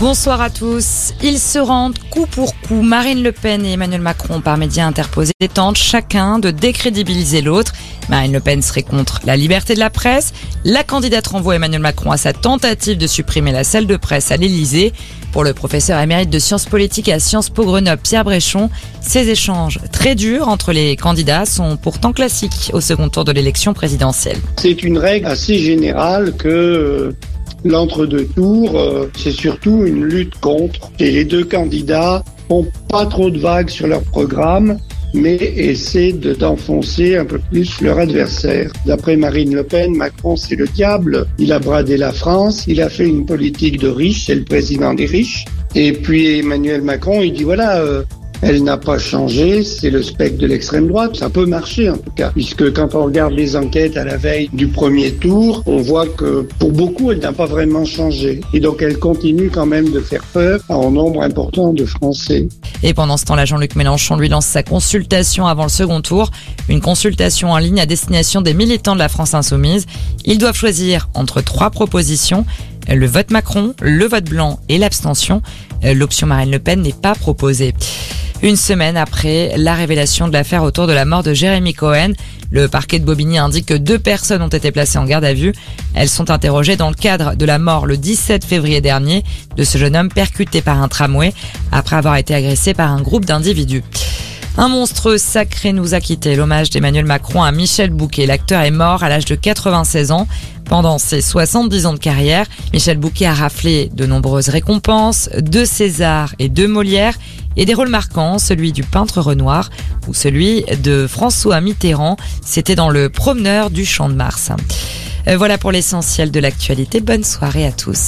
Bonsoir à tous. Ils se rendent coup pour coup. Marine Le Pen et Emmanuel Macron, par médias interposés, tentent chacun de décrédibiliser l'autre. Marine Le Pen serait contre la liberté de la presse. La candidate renvoie Emmanuel Macron à sa tentative de supprimer la salle de presse à l'Elysée. Pour le professeur émérite de sciences politiques à Sciences Po Grenoble, Pierre Bréchon, ces échanges très durs entre les candidats sont pourtant classiques au second tour de l'élection présidentielle. C'est une règle assez générale que euh, l'entre-deux tours, euh, c'est surtout une lutte contre. Et les deux candidats font pas trop de vagues sur leur programme, mais essaient de d'enfoncer un peu plus leur adversaire. D'après Marine Le Pen, Macron c'est le diable. Il a bradé la France, il a fait une politique de riches, c'est le président des riches. Et puis Emmanuel Macron, il dit voilà, euh, elle n'a pas changé, c'est le spectre de l'extrême droite. Ça peut marcher en tout cas, puisque quand on regarde les enquêtes à la veille du premier tour, on voit que pour beaucoup, elle n'a pas vraiment changé. Et donc elle continue quand même de faire peur à un nombre important de Français. Et pendant ce temps-là, Jean-Luc Mélenchon lui lance sa consultation avant le second tour, une consultation en ligne à destination des militants de la France insoumise. Ils doivent choisir entre trois propositions le vote Macron, le vote blanc et l'abstention. L'option Marine Le Pen n'est pas proposée. Une semaine après la révélation de l'affaire autour de la mort de Jérémy Cohen, le parquet de Bobigny indique que deux personnes ont été placées en garde à vue. Elles sont interrogées dans le cadre de la mort le 17 février dernier de ce jeune homme percuté par un tramway après avoir été agressé par un groupe d'individus. Un monstre sacré nous a quitté. L'hommage d'Emmanuel Macron à Michel Bouquet. L'acteur est mort à l'âge de 96 ans. Pendant ses 70 ans de carrière, Michel Bouquet a raflé de nombreuses récompenses, deux César et deux Molières, et des rôles marquants, celui du peintre Renoir ou celui de François Mitterrand. C'était dans le promeneur du Champ de Mars. Voilà pour l'essentiel de l'actualité. Bonne soirée à tous.